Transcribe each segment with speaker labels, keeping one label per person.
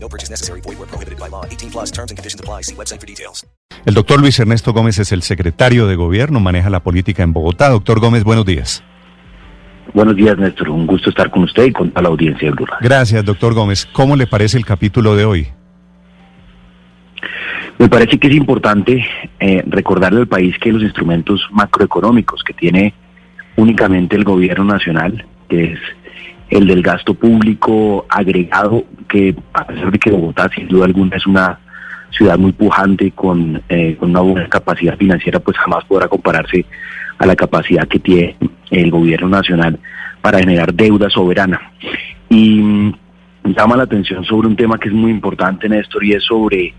Speaker 1: No purchase necessary. Void where prohibited by law. 18 plus terms and conditions apply. See website for details.
Speaker 2: El doctor Luis Ernesto Gómez es el secretario de gobierno, maneja la política en Bogotá. Doctor Gómez, buenos días.
Speaker 3: Buenos días, Néstor. Un gusto estar con usted y con toda la audiencia de Blue Radio.
Speaker 2: Gracias, doctor Gómez. ¿Cómo le parece el capítulo de hoy?
Speaker 3: Me parece que es importante eh, recordarle al país que los instrumentos macroeconómicos que tiene únicamente el gobierno nacional, que es el del gasto público agregado, que a pesar de que Bogotá sin duda alguna es una ciudad muy pujante con, eh, con una buena capacidad financiera, pues jamás podrá compararse a la capacidad que tiene el gobierno nacional para generar deuda soberana. Y mm, llama la atención sobre un tema que es muy importante, Néstor, y es sobre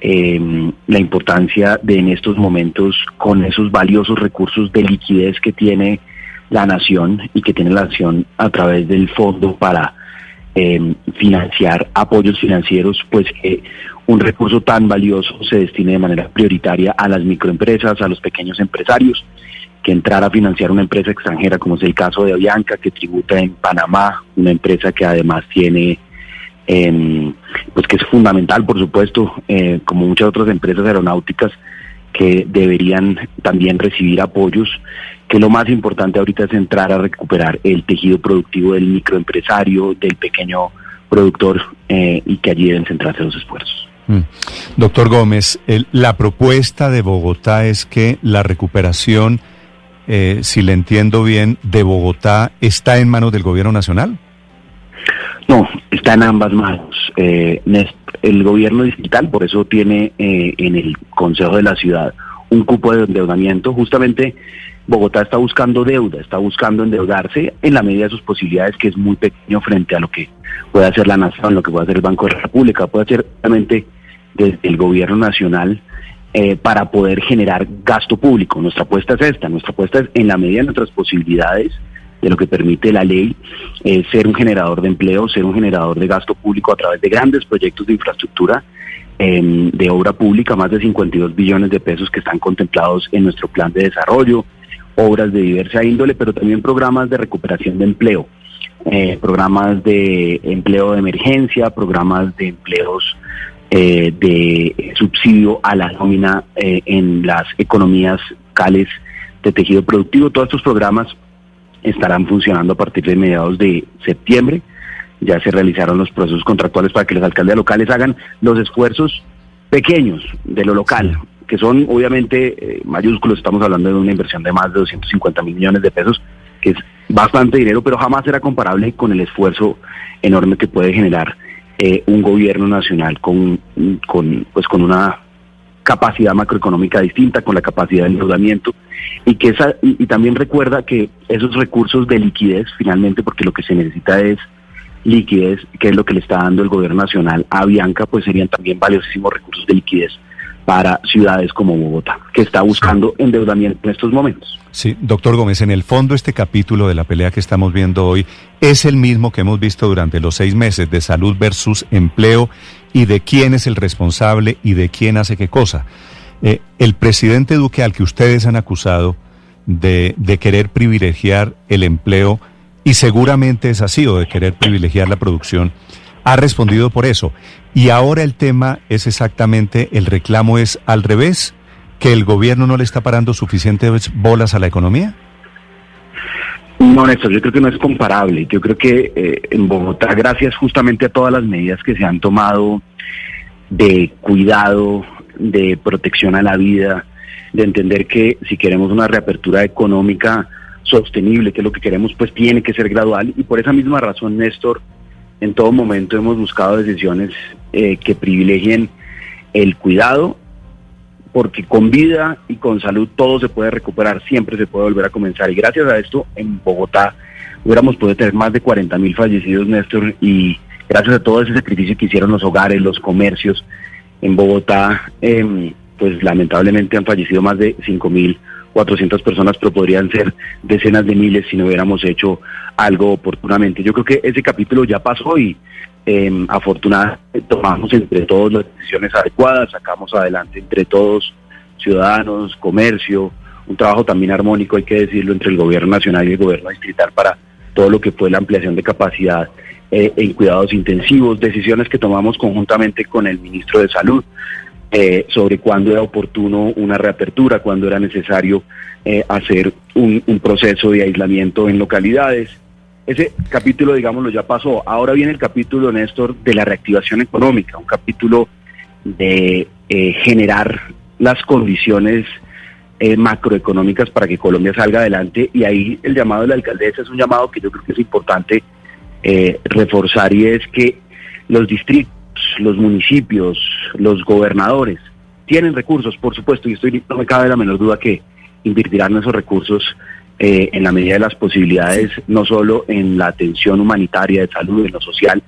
Speaker 3: eh, la importancia de en estos momentos, con esos valiosos recursos de liquidez que tiene la nación y que tiene la nación a través del fondo para eh, financiar apoyos financieros, pues que un recurso tan valioso se destine de manera prioritaria a las microempresas, a los pequeños empresarios, que entrar a financiar una empresa extranjera, como es el caso de Avianca, que tributa en Panamá, una empresa que además tiene, eh, pues que es fundamental, por supuesto, eh, como muchas otras empresas aeronáuticas, que deberían también recibir apoyos, que lo más importante ahorita es entrar a recuperar el tejido productivo del microempresario, del pequeño productor eh, y que allí deben centrarse los esfuerzos.
Speaker 2: Mm. Doctor Gómez, el- la propuesta de Bogotá es que la recuperación, eh, si le entiendo bien, de Bogotá está en manos del gobierno nacional.
Speaker 3: No, está en ambas manos. Eh, el gobierno digital, por eso tiene eh, en el Consejo de la Ciudad un cupo de endeudamiento. Justamente Bogotá está buscando deuda, está buscando endeudarse en la medida de sus posibilidades, que es muy pequeño frente a lo que puede hacer la nación, lo que puede hacer el Banco de la República, puede hacer realmente desde el gobierno nacional eh, para poder generar gasto público. Nuestra apuesta es esta, nuestra apuesta es en la medida de nuestras posibilidades, de lo que permite la ley, eh, ser un generador de empleo, ser un generador de gasto público a través de grandes proyectos de infraestructura, eh, de obra pública, más de 52 billones de pesos que están contemplados en nuestro plan de desarrollo, obras de diversa índole, pero también programas de recuperación de empleo, eh, programas de empleo de emergencia, programas de empleos eh, de subsidio a la nómina eh, en las economías locales de tejido productivo. Todos estos programas estarán funcionando a partir de mediados de septiembre. Ya se realizaron los procesos contractuales para que los alcaldes locales hagan los esfuerzos pequeños de lo local, que son obviamente eh, mayúsculos. Estamos hablando de una inversión de más de 250 mil millones de pesos, que es bastante dinero, pero jamás será comparable con el esfuerzo enorme que puede generar eh, un gobierno nacional con, con, pues, con una capacidad macroeconómica distinta, con la capacidad de endeudamiento y que esa y, también recuerda que esos recursos de liquidez finalmente porque lo que se necesita es liquidez, que es lo que le está dando el gobierno nacional a Bianca, pues serían también valiosísimos recursos de liquidez para ciudades como Bogotá, que está buscando endeudamiento en estos momentos.
Speaker 2: Sí, doctor Gómez, en el fondo este capítulo de la pelea que estamos viendo hoy es el mismo que hemos visto durante los seis meses de salud versus empleo y de quién es el responsable y de quién hace qué cosa. Eh, el presidente Duque, al que ustedes han acusado de, de querer privilegiar el empleo, y seguramente es así, o de querer privilegiar la producción, ha respondido por eso. Y ahora el tema es exactamente, el reclamo es al revés, que el gobierno no le está parando suficientes bolas a la economía.
Speaker 3: No, Néstor, yo creo que no es comparable. Yo creo que eh, en Bogotá, gracias justamente a todas las medidas que se han tomado de cuidado, de protección a la vida, de entender que si queremos una reapertura económica sostenible, que es lo que queremos, pues tiene que ser gradual. Y por esa misma razón, Néstor, en todo momento hemos buscado decisiones eh, que privilegien el cuidado, porque con vida y con salud todo se puede recuperar, siempre se puede volver a comenzar. Y gracias a esto, en Bogotá hubiéramos podido tener más de 40 mil fallecidos, Néstor, y gracias a todo ese sacrificio que hicieron los hogares, los comercios, en Bogotá, eh, pues lamentablemente han fallecido más de 5.400 personas, pero podrían ser decenas de miles si no hubiéramos hecho algo oportunamente. Yo creo que ese capítulo ya pasó y eh, afortunadamente tomamos entre todos las decisiones adecuadas, sacamos adelante entre todos, ciudadanos, comercio, un trabajo también armónico, hay que decirlo, entre el gobierno nacional y el gobierno distrital para todo lo que fue la ampliación de capacidad eh, en cuidados intensivos, decisiones que tomamos conjuntamente con el ministro de Salud eh, sobre cuándo era oportuno una reapertura, cuándo era necesario eh, hacer un, proceso de aislamiento en localidades. Ese capítulo, digámoslo, ya pasó. Ahora viene el capítulo, Néstor, de la reactivación económica, un capítulo de eh, generar las condiciones eh, macroeconómicas para que Colombia salga adelante y ahí el llamado de la alcaldesa es un llamado que yo creo que es importante eh, reforzar y es que los distritos, los municipios, los gobernadores tienen recursos, por supuesto, y estoy, no me cabe la menor duda que invertirán esos recursos eh, en la medida de las posibilidades, no solo en la atención humanitaria, de salud, en lo social,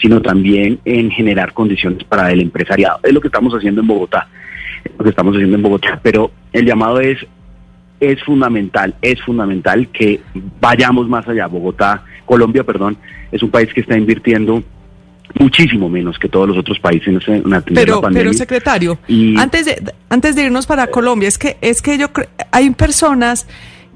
Speaker 3: sino también en generar condiciones para el empresariado. Es lo que estamos haciendo en Bogotá, lo que estamos haciendo en Bogotá, pero el llamado es es fundamental, es fundamental que vayamos más allá. Bogotá, Colombia, perdón, es un país que está invirtiendo muchísimo menos que todos los otros países en atender
Speaker 4: pero,
Speaker 3: la pandemia.
Speaker 4: Pero secretario,
Speaker 3: Y-
Speaker 4: antes de antes de irnos para Colombia, es que es que yo hay personas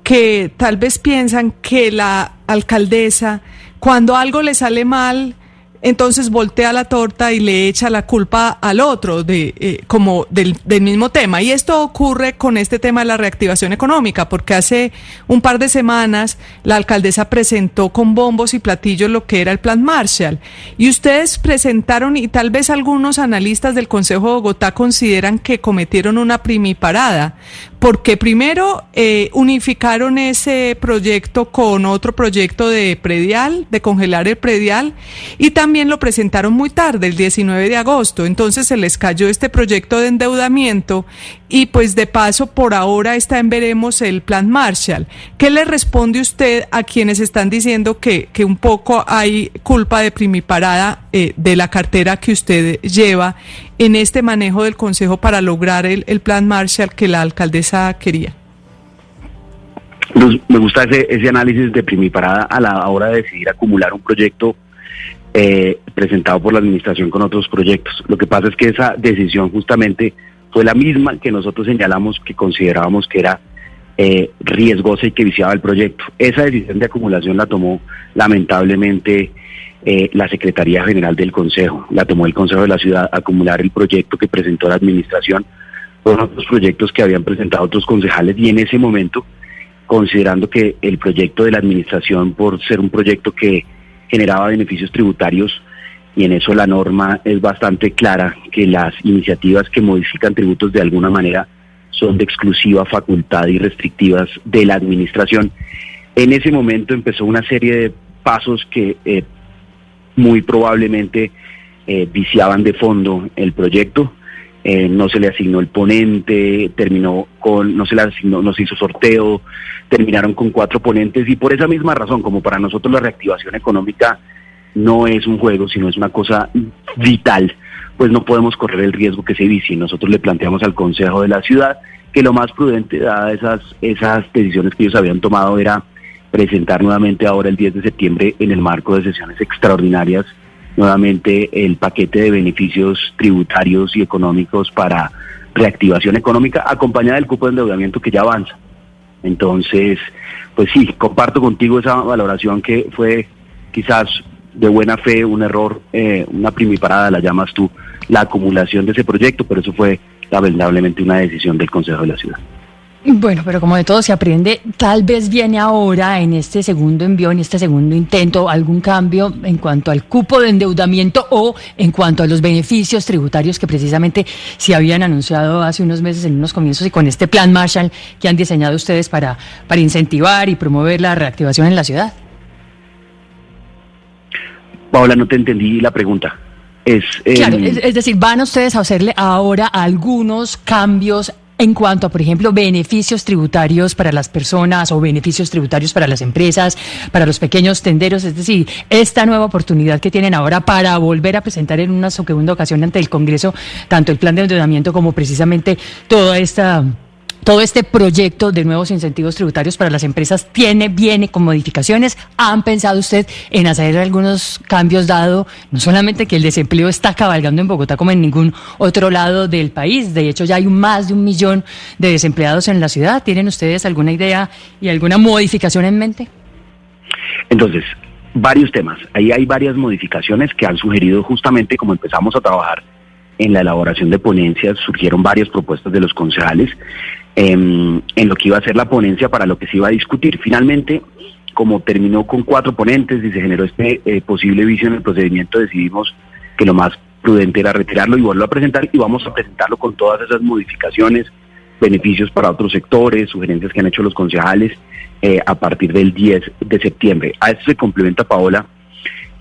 Speaker 4: que tal vez piensan que la alcaldesa cuando algo le sale mal entonces voltea la torta y le echa la culpa al otro de eh, como del, del mismo tema. Y esto ocurre con este tema de la reactivación económica porque hace un par de semanas la alcaldesa presentó con bombos y platillos lo que era el plan Marshall. Y ustedes presentaron y tal vez algunos analistas del Consejo de Bogotá consideran que cometieron una primiparada porque primero eh, unificaron ese proyecto con otro proyecto de predial, de congelar el predial, y también lo presentaron muy tarde, el 19 de agosto. Entonces se les cayó este proyecto de endeudamiento y pues de paso por ahora está en veremos el plan Marshall. ¿Qué le responde usted a quienes están diciendo que, que un poco hay culpa de primiparada eh, de la cartera que usted lleva en este manejo del Consejo para lograr el, el plan Marshall que la alcaldesa quería?
Speaker 3: Me gusta ese, ese análisis de primiparada a la hora de decidir acumular un proyecto eh, presentado por la administración con otros proyectos. Lo que pasa es que esa decisión justamente fue la misma que nosotros señalamos que considerábamos que era eh, riesgosa y que viciaba el proyecto. Esa decisión de acumulación la tomó lamentablemente eh, la Secretaría General del Consejo, la tomó el Consejo de la Ciudad, acumular el proyecto que presentó la administración con otros proyectos que habían presentado otros concejales y en ese momento considerando que el proyecto de la administración, por ser un proyecto que generaba beneficios tributarios, y en eso la norma es bastante clara, que las iniciativas que modifican tributos de alguna manera son de exclusiva facultad y restrictivas de la administración. En ese momento empezó una serie de pasos que eh, muy probablemente eh, viciaban de fondo el proyecto. Eh, no se le asignó el ponente, terminó con, no se le asignó, no se hizo sorteo, terminaron con cuatro ponentes y por esa misma razón, como para nosotros la reactivación económica no es un juego, sino es una cosa vital, pues no podemos correr el riesgo que se vicie. Nosotros le planteamos al Consejo de la Ciudad que lo más prudente, dadas esas, esas decisiones que ellos habían tomado, era presentar nuevamente ahora el 10 de septiembre en el marco de sesiones extraordinarias nuevamente el paquete de beneficios tributarios y económicos para reactivación económica acompañada del cupo de endeudamiento que ya avanza. Entonces, pues sí, comparto contigo esa valoración que fue quizás de buena fe un error, eh, una primiparada, la llamas tú, la acumulación de ese proyecto, pero eso fue lamentablemente una decisión del Consejo de la Ciudad.
Speaker 5: Bueno, pero como de todo se aprende, tal vez viene ahora en este segundo envío, en este segundo intento, algún cambio en cuanto al cupo de endeudamiento o en cuanto a los beneficios tributarios que precisamente se habían anunciado hace unos meses en unos comienzos y con este plan Marshall que han diseñado ustedes para, para incentivar y promover la reactivación en la ciudad.
Speaker 3: Paola, no te entendí la pregunta. Es,
Speaker 5: Claro,
Speaker 3: em,
Speaker 5: es, es decir, van ustedes a hacerle ahora algunos cambios en cuanto a, por ejemplo, beneficios tributarios para las personas o beneficios tributarios para las empresas, para los pequeños tenderos? Es decir, esta nueva oportunidad que tienen ahora para volver a presentar en una segunda ocasión ante el Congreso tanto el plan de endeudamiento como precisamente toda esta todo este proyecto de nuevos incentivos tributarios para las empresas tiene, viene con modificaciones. ¿Han pensado usted en hacer algunos cambios dado no solamente que el desempleo está cabalgando en Bogotá como en ningún otro lado del país? De hecho, ya hay más de un millón de desempleados en la ciudad. ¿Tienen ustedes alguna idea y alguna modificación en mente?
Speaker 3: Entonces, varios temas. Ahí hay varias modificaciones que han sugerido justamente como empezamos a trabajar en la elaboración de ponencias, surgieron varias propuestas de los concejales en, lo que iba a ser la ponencia para lo que se iba a discutir. Finalmente, como terminó con cuatro ponentes y se generó este eh, posible vicio en el procedimiento, decidimos que lo más prudente era retirarlo y volverlo a presentar y vamos a presentarlo con todas esas modificaciones, beneficios para otros sectores, sugerencias que han hecho los concejales eh, a partir del 10 de septiembre. A eso se complementa, Paola,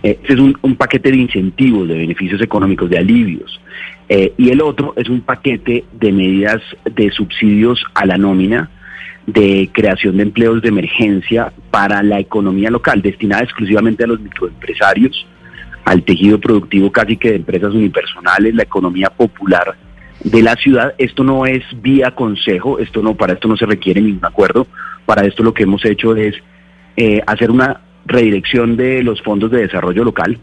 Speaker 3: este es un, paquete de incentivos, de beneficios económicos, de alivios. Eh, y el otro es un paquete de medidas de subsidios a la nómina, de creación de empleos de emergencia para la economía local, destinada exclusivamente a los microempresarios, al tejido productivo casi que de empresas unipersonales, la economía popular de la ciudad. Esto no es vía consejo, esto no, para esto no se requiere ningún acuerdo. Para esto lo que hemos hecho es eh, hacer una redirección de los fondos de desarrollo local,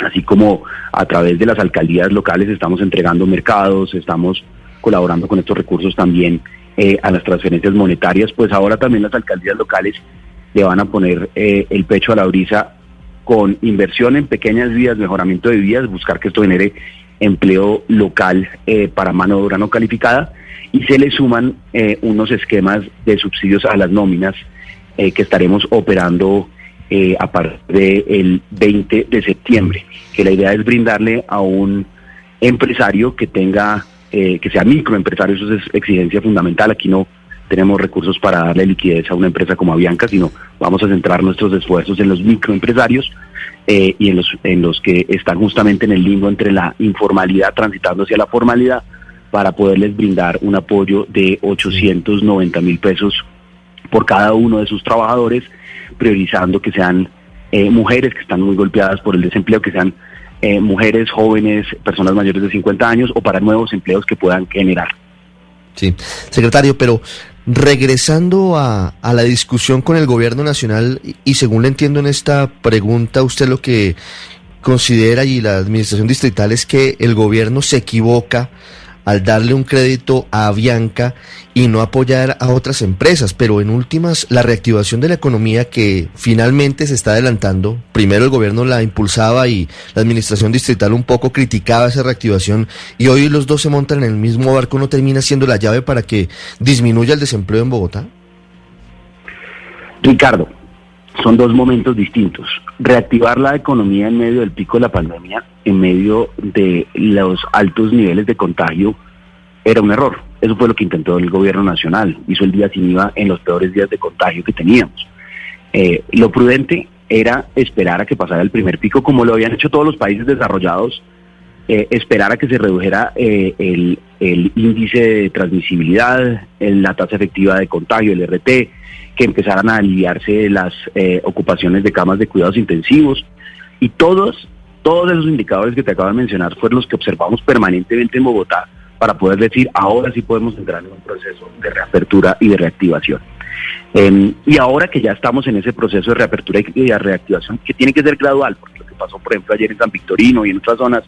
Speaker 3: así como a través de las alcaldías locales estamos entregando mercados, estamos colaborando con estos recursos también eh, a las transferencias monetarias, pues ahora también las alcaldías locales le van a poner eh, el pecho a la brisa con inversión en pequeñas vías, mejoramiento de vías, buscar que esto genere empleo local eh, para mano de obra no calificada. Y se le suman unos esquemas de subsidios a las nóminas que estaremos operando eh, a partir del 20 de septiembre, que la idea es brindarle a un empresario que tenga, eh, que sea microempresario, eso es exigencia fundamental, aquí no tenemos recursos para darle liquidez a una empresa como Avianca, sino vamos a centrar nuestros esfuerzos en los microempresarios eh, y en los, en los que están justamente en el limbo entre la informalidad transitando hacia la formalidad para poderles brindar un apoyo de 890 mil pesos por cada uno de sus trabajadores priorizando que sean eh, mujeres que están muy golpeadas por el desempleo, que sean eh, mujeres jóvenes, personas mayores de 50 años o para nuevos empleos que puedan generar.
Speaker 6: Sí, secretario, pero regresando a, a, la discusión con el gobierno nacional, y según le entiendo en esta pregunta, usted lo que considera y la administración distrital es que el gobierno se equivoca al darle un crédito a Avianca y no apoyar a otras empresas. Pero en últimas, la reactivación de la economía que finalmente se está adelantando, primero el gobierno la impulsaba y la administración distrital un poco criticaba esa reactivación y hoy los dos se montan en el mismo barco, ¿no termina siendo la llave para que disminuya el desempleo en Bogotá?
Speaker 3: Ricardo, son dos momentos distintos. Reactivar la economía en medio del pico de la pandemia, en medio de los altos niveles de contagio, era un error. Eso fue lo que intentó el gobierno nacional. Hizo el día sin IVA en los peores días de contagio que teníamos. Eh, lo prudente era esperar a que pasara el primer pico, como lo habían hecho todos los países desarrollados, eh, esperar a que se redujera eh, el, índice de transmisibilidad, la tasa efectiva de contagio, el RT, que empezaran a aliviarse las eh, ocupaciones de camas de cuidados intensivos. Y todos, todos esos indicadores que te acabo de mencionar fueron los que observamos permanentemente en Bogotá para poder decir, ahora sí podemos entrar en un proceso de reapertura y de reactivación. Em, y ahora que ya estamos en ese proceso de reapertura y de reactivación, que tiene que ser gradual, porque lo que pasó, por ejemplo, ayer en San Victorino y en otras zonas,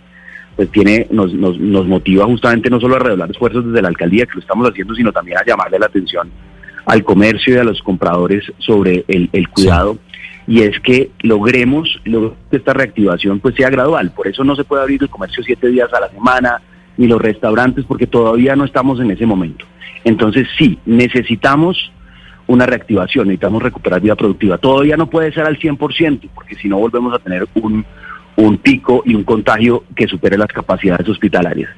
Speaker 3: pues tiene, nos, nos, nos motiva justamente no solo a redoblar esfuerzos desde la alcaldía, que lo estamos haciendo, sino también a llamarle la atención al comercio y a los compradores sobre el, cuidado. Y es que logremos, que esta reactivación pues sea gradual. Por eso no se puede abrir el comercio siete días a la semana, ni los restaurantes, porque todavía no estamos en ese momento. Entonces sí, necesitamos una reactivación, necesitamos recuperar vida productiva. Todavía no puede ser al 100%, porque si no volvemos a tener un, un pico y un contagio que supere las capacidades hospitalarias.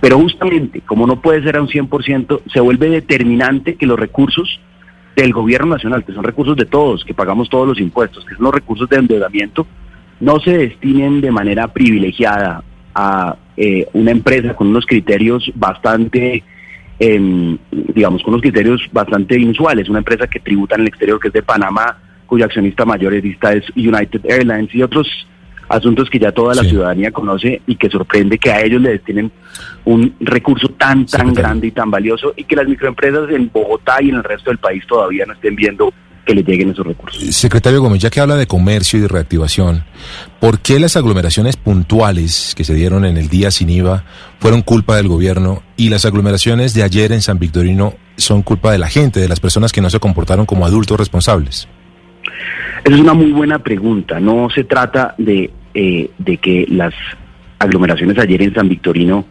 Speaker 3: Pero justamente, como no puede ser a un 100%, se vuelve determinante que los recursos del gobierno nacional, que son recursos de todos, que pagamos todos los impuestos, que son los recursos de endeudamiento, no se destinen de manera privilegiada a eh, una empresa con unos criterios bastante em, digamos, con unos criterios bastante inusuales. Una empresa que tributa en el exterior, que es de Panamá, cuyo accionista mayorista es United Airlines y otros asuntos que ya toda la ciudadanía conoce y que sorprende que a ellos le destinen un recurso tan, tan grande y tan valioso y que las microempresas en Bogotá y en el resto del país todavía no estén viendo que le lleguen esos recursos.
Speaker 7: Secretario Gómez, ya que habla de comercio y de reactivación, ¿por qué las aglomeraciones puntuales que se dieron en el día sin IVA fueron culpa del gobierno y las aglomeraciones de ayer en San Victorino son culpa de la gente, de las personas que no se comportaron como adultos responsables?
Speaker 3: Esa es una muy buena pregunta. No se trata de, eh, de que las aglomeraciones ayer en San Victorino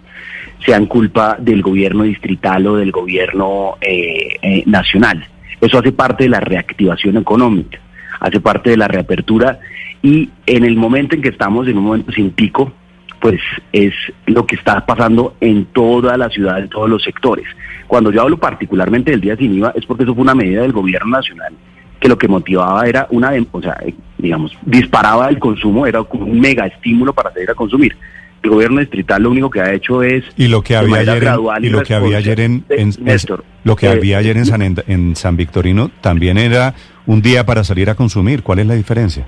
Speaker 3: sean culpa del gobierno distrital o del gobierno eh, eh, nacional. Eso hace parte de la reactivación económica, hace parte de la reapertura y en el momento en que estamos, en un momento sin pico, pues es lo que está pasando en toda la ciudad, en todos los sectores. Cuando yo hablo particularmente del día sin IVA es porque eso fue una medida del gobierno nacional que lo que motivaba era una, o sea, digamos, disparaba el consumo, era un mega estímulo para salir a consumir. El gobierno distrital lo único que ha hecho es
Speaker 2: y lo que había ayer en, y lo que había ayer en, lo que había ayer en San en San Victorino también era un día para salir a consumir. ¿Cuál es la diferencia?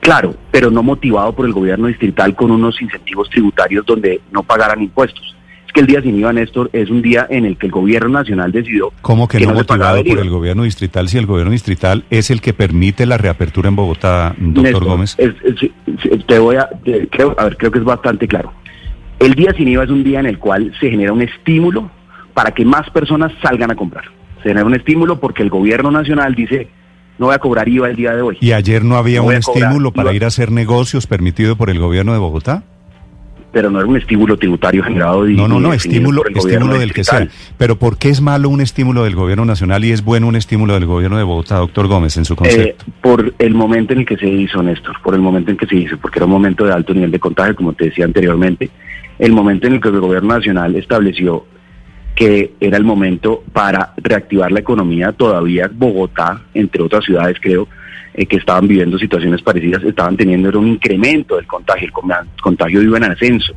Speaker 3: Claro, pero no motivado por el gobierno distrital con unos incentivos tributarios donde no pagaran impuestos que el día sin IVA, Néstor, es un día en el que el gobierno nacional decidió...
Speaker 2: ¿Cómo que, no, motivado por el gobierno distrital si el gobierno distrital es el que permite la reapertura en Bogotá, doctor Gómez?
Speaker 3: te voy a... creo, a ver, creo que es bastante claro. El día sin IVA es un día en el cual se genera un estímulo para que más personas salgan a comprar. Se genera un estímulo porque el gobierno nacional dice, no voy a cobrar IVA el día de hoy.
Speaker 2: ¿Y ayer no había un estímulo para ir a hacer negocios permitido por el gobierno de Bogotá?
Speaker 3: Pero no era un estímulo tributario generado.
Speaker 2: no, no, no, estímulo, estímulo del que sea. Pero ¿por qué es malo un estímulo del gobierno nacional y es bueno un estímulo del gobierno de Bogotá, doctor Gómez, en su concepto?
Speaker 3: Eh, por el momento en el que se hizo, Néstor, por el momento en que se hizo, porque era un momento de alto nivel de contagio, como te decía anteriormente, el momento en el que el gobierno nacional estableció que era el momento para reactivar la economía, todavía Bogotá, entre otras ciudades creo, eh, que estaban viviendo situaciones parecidas estaban teniendo un incremento del contagio, el contagio iba en ascenso.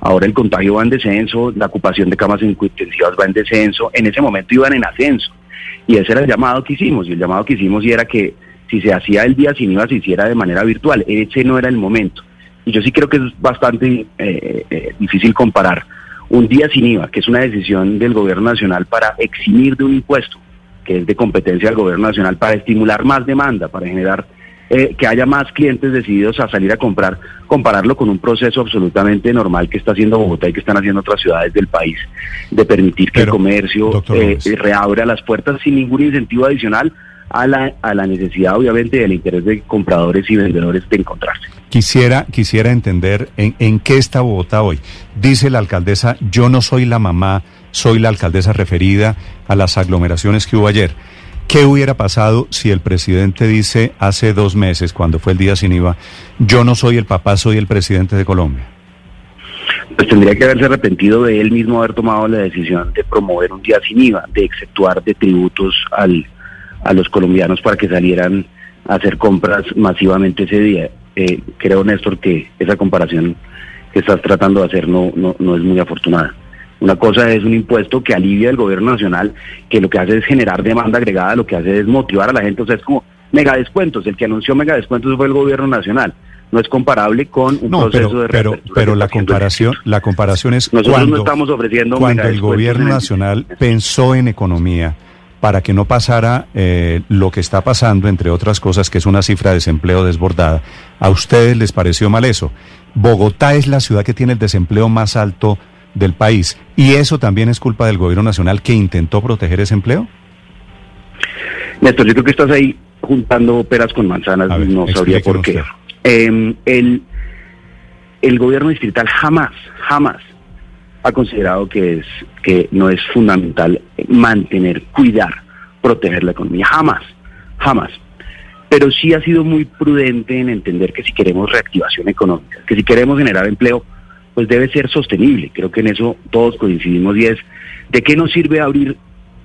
Speaker 3: Ahora el contagio va en descenso, la ocupación de camas intensivas va en descenso, en ese momento iban en ascenso. Y ese era el llamado que hicimos, y el llamado que hicimos y era que si se hacía el día sin IVA se hiciera de manera virtual. Ese no era el momento. Y yo sí creo que es bastante eh, eh, difícil comparar un día sin IVA, que es una decisión del gobierno nacional para eximir de un impuesto, que es de competencia del gobierno nacional para estimular más demanda, para generar eh, que haya más clientes decididos a salir a comprar, compararlo con un proceso absolutamente normal que está haciendo Bogotá y que están haciendo otras ciudades del país, de permitir que el comercio eh, reabra las puertas sin ningún incentivo adicional a la, a la necesidad, obviamente, del interés de compradores y vendedores de encontrarse.
Speaker 2: Quisiera, quisiera entender en, en qué está Bogotá hoy. Dice la alcaldesa, yo no soy la mamá soy la alcaldesa referida a las aglomeraciones que hubo ayer. ¿Qué hubiera pasado si el presidente dice hace dos meses, cuando fue el día sin IVA, yo no soy el papá, soy el presidente de Colombia?
Speaker 3: Pues tendría que haberse arrepentido de él mismo haber tomado la decisión de promover un día sin IVA, de exceptuar de tributos al, a los colombianos para que salieran a hacer compras masivamente ese día. Eh, creo, Néstor, que esa comparación que estás tratando de hacer no, no, no es muy afortunada. Una cosa es un impuesto que alivia el gobierno nacional, que lo que hace es generar demanda agregada, lo que hace es motivar a la gente, o sea, es como mega descuentos. El que anunció mega descuentos fue el gobierno nacional. No es comparable con un proceso de
Speaker 2: pero, pero la comparación, la comparación es
Speaker 3: Nosotros cuando, no estamos ofreciendo
Speaker 2: cuando el gobierno nacional pensó en economía para que no pasara eh, lo que está pasando, entre otras cosas, que es una cifra de desempleo desbordada. ¿A ustedes les pareció mal eso? Bogotá es la ciudad que tiene el desempleo más alto del país. ¿Y eso también es culpa del gobierno nacional que intentó proteger ese empleo?
Speaker 3: Néstor, yo creo que estás ahí juntando peras con manzanas, no sabría por qué. Em, el, el gobierno distrital jamás, jamás ha considerado que es que no es fundamental mantener, cuidar, proteger la economía, jamás, jamás. Pero sí ha sido muy prudente en entender que si queremos reactivación económica, que si queremos generar empleo, pues debe ser sostenible. Creo que en eso todos coincidimos y es de qué nos sirve abrir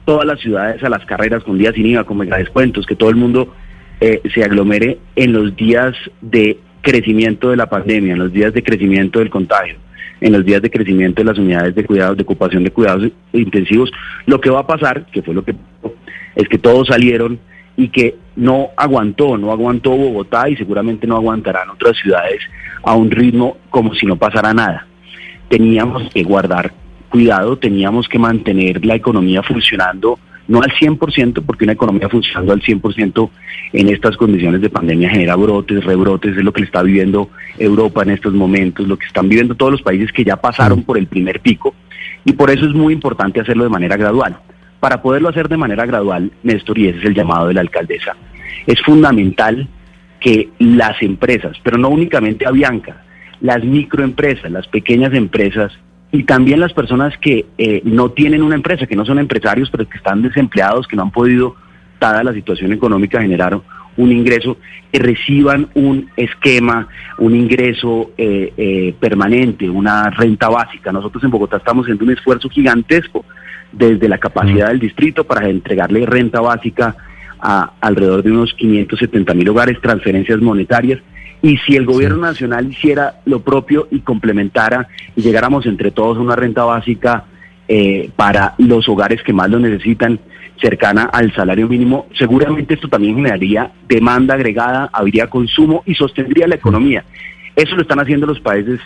Speaker 3: todas las ciudades a las carreras con días sin IVA, con mega descuentos, que todo el mundo eh, se aglomere en los días de crecimiento de la pandemia, en los días de crecimiento del contagio. en los días de crecimiento de las unidades de cuidados, de ocupación de cuidados intensivos. Lo que va a pasar, que fue lo que es que todos salieron y que no aguantó, no aguantó Bogotá y seguramente no aguantarán otras ciudades a un ritmo como si no pasara nada. Teníamos que guardar cuidado, teníamos que mantener la economía funcionando, no al 100%, porque una economía funcionando al 100% en estas condiciones de pandemia genera brotes, rebrotes, es lo que le está viviendo Europa en estos momentos, lo que están viviendo todos los países que ya pasaron por el primer pico, y por eso es muy importante hacerlo de manera gradual. Para poderlo hacer de manera gradual, Néstor, y ese es el llamado de la alcaldesa, es fundamental que las empresas, pero no únicamente Avianca, las microempresas, las pequeñas empresas y también las personas que eh, no tienen una empresa, que no son empresarios, pero que están desempleados, que no han podido, dada la situación económica, generar un ingreso, que reciban un esquema, un ingreso eh, eh, permanente, una renta básica. Nosotros en Bogotá estamos haciendo un esfuerzo gigantesco desde la capacidad del distrito para entregarle renta básica a alrededor de unos 570 mil hogares, transferencias monetarias. Y si el gobierno nacional hiciera lo propio y complementara y llegáramos entre todos a una renta básica eh, para los hogares que más lo necesitan, cercana al salario mínimo, seguramente esto también generaría demanda agregada, habría consumo y sostendría la economía. Eso lo están haciendo los países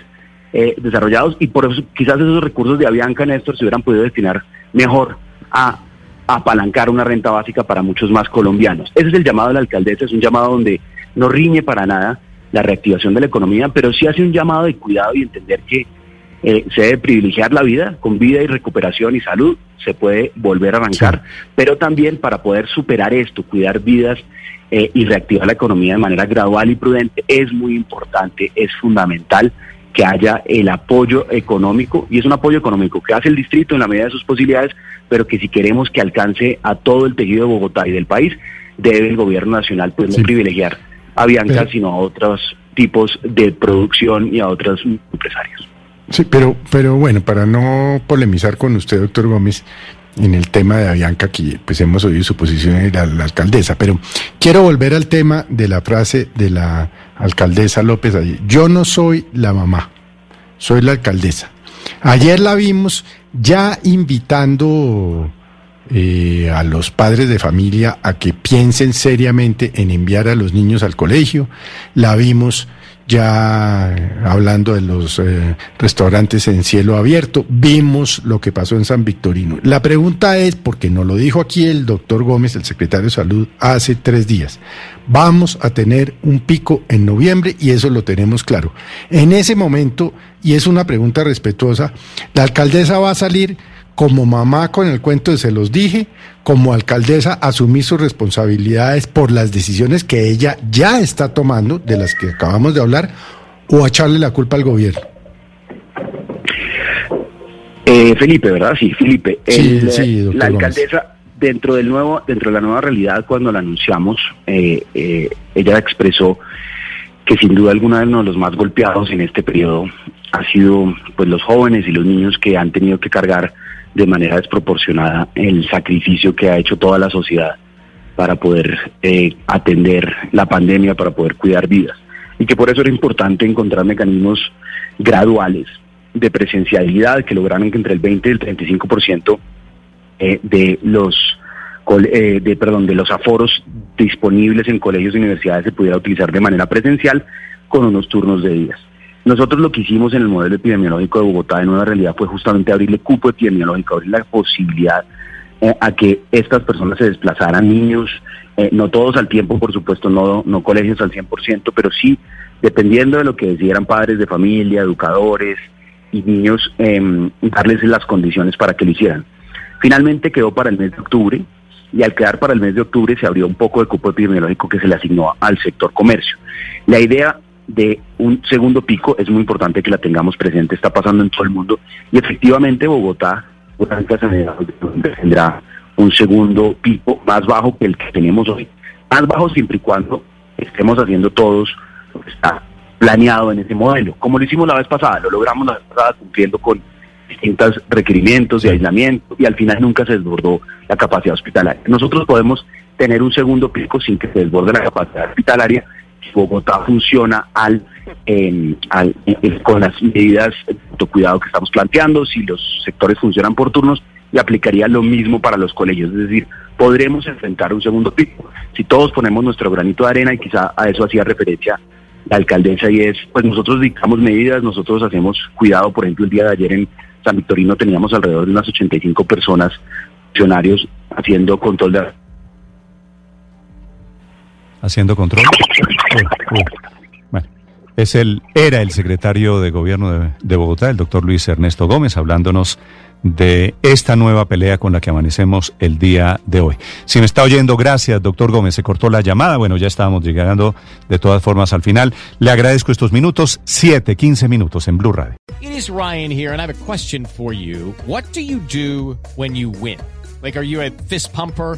Speaker 3: eh, desarrollados y por eso quizás esos recursos de Avianca, Néstor, se hubieran podido destinar mejor a apalancar una renta básica para muchos más colombianos. Ese es el llamado de la alcaldesa, es un llamado donde no riñe para nada la reactivación de la economía, pero sí hace un llamado de cuidado y entender que eh, se debe privilegiar la vida, con vida y recuperación y salud se puede volver a arrancar, pero también para poder superar esto, cuidar vidas eh, y reactivar la economía de manera gradual y prudente, es muy importante, es fundamental que haya el apoyo económico, y es un apoyo económico que hace el distrito en la medida de sus posibilidades, pero que si queremos que alcance a todo el tejido de Bogotá y del país, debe el gobierno nacional pues no privilegiar a Bianca, sino a otros tipos de producción y a otros empresarios.
Speaker 8: Sí, pero, pero bueno, para no polemizar con usted, doctor Gómez, en el tema de Avianca, que pues hemos oído su posición de la, la, alcaldesa, pero quiero volver al tema de la frase de la alcaldesa López. Yo no soy la mamá, soy la alcaldesa. Ayer la vimos ya invitando eh, a los padres de familia a que piensen seriamente en enviar a los niños al colegio. La vimos ya hablando de los eh, restaurantes en cielo abierto, vimos lo que pasó en San Victorino. La pregunta es, porque nos lo dijo aquí el doctor Gómez, el secretario de Salud, hace tres días, vamos a tener un pico en noviembre y eso lo tenemos claro. En ese momento, y es una pregunta respetuosa, la alcaldesa va a salir como mamá con el cuento de se los dije, como alcaldesa asumir sus responsabilidades por las decisiones que ella ya está tomando, de las que acabamos de hablar, o echarle la culpa al gobierno.
Speaker 3: Eh, Felipe, ¿verdad? Sí, Felipe. El, sí, la alcaldesa, dentro del nuevo, dentro de la nueva realidad, cuando la anunciamos, eh, eh, ella expresó que sin duda alguna uno de los más golpeados en este periodo ha sido pues los jóvenes y los niños que han tenido que cargar de manera desproporcionada el sacrificio que ha hecho toda la sociedad para poder eh, atender la pandemia, para poder cuidar vidas. Y que por eso era importante encontrar mecanismos graduales de presencialidad que lograran que entre el 20 y el 35% eh, de los eh, de perdón de los aforos disponibles en colegios y universidades se pudiera utilizar de manera presencial con unos turnos de días. Nosotros lo que hicimos en el modelo epidemiológico de Bogotá de nueva realidad fue justamente abrirle cupo epidemiológico, abrir la posibilidad eh, a que estas personas se desplazaran, niños, eh, no todos al tiempo, por supuesto, no, no colegios al 100%, pero sí, dependiendo de lo que decidieran padres de familia, educadores y niños, em, darles las condiciones para que lo hicieran. Finalmente quedó para el mes de octubre y al quedar para el mes de octubre se abrió un poco de cupo epidemiológico que se le asignó al sector comercio. La idea de un segundo pico es muy importante que la tengamos presente, está pasando en todo el mundo. Y efectivamente Bogotá tendrá un segundo pico más bajo que el que tenemos hoy, más bajo siempre y cuando estemos haciendo todos lo que está planeado en ese modelo, como lo hicimos la vez pasada, lo logramos la vez pasada cumpliendo con distintos requerimientos de aislamiento y al final nunca se desbordó la capacidad hospitalaria. Nosotros podemos tener un segundo pico sin que se desborde la capacidad hospitalaria Bogotá funciona al, con las medidas de autocuidado que estamos planteando, si los sectores funcionan por turnos, y aplicaría lo mismo para los colegios. Es decir, podremos enfrentar un segundo pico. Si todos ponemos nuestro granito de arena, y quizá a eso hacía referencia la alcaldesa, y es, pues nosotros dictamos medidas, nosotros hacemos cuidado, por ejemplo, el día de ayer en San Victorino teníamos alrededor de unas 85 personas, funcionarios, haciendo control de
Speaker 2: haciendo control. Bueno, es el, era el secretario de gobierno de, de Bogotá, el doctor Luis Ernesto Gómez, hablándonos de esta nueva pelea con la que amanecemos el día de hoy. Si me está oyendo, gracias, doctor Gómez. Se cortó la llamada. Bueno, ya estábamos llegando de todas formas al final. Le agradezco estos minutos, 7, 15 minutos en Blue Radio.
Speaker 9: It is Ryan here, and I have a question for you. What do you do when you win? Like, are you a fist pumper?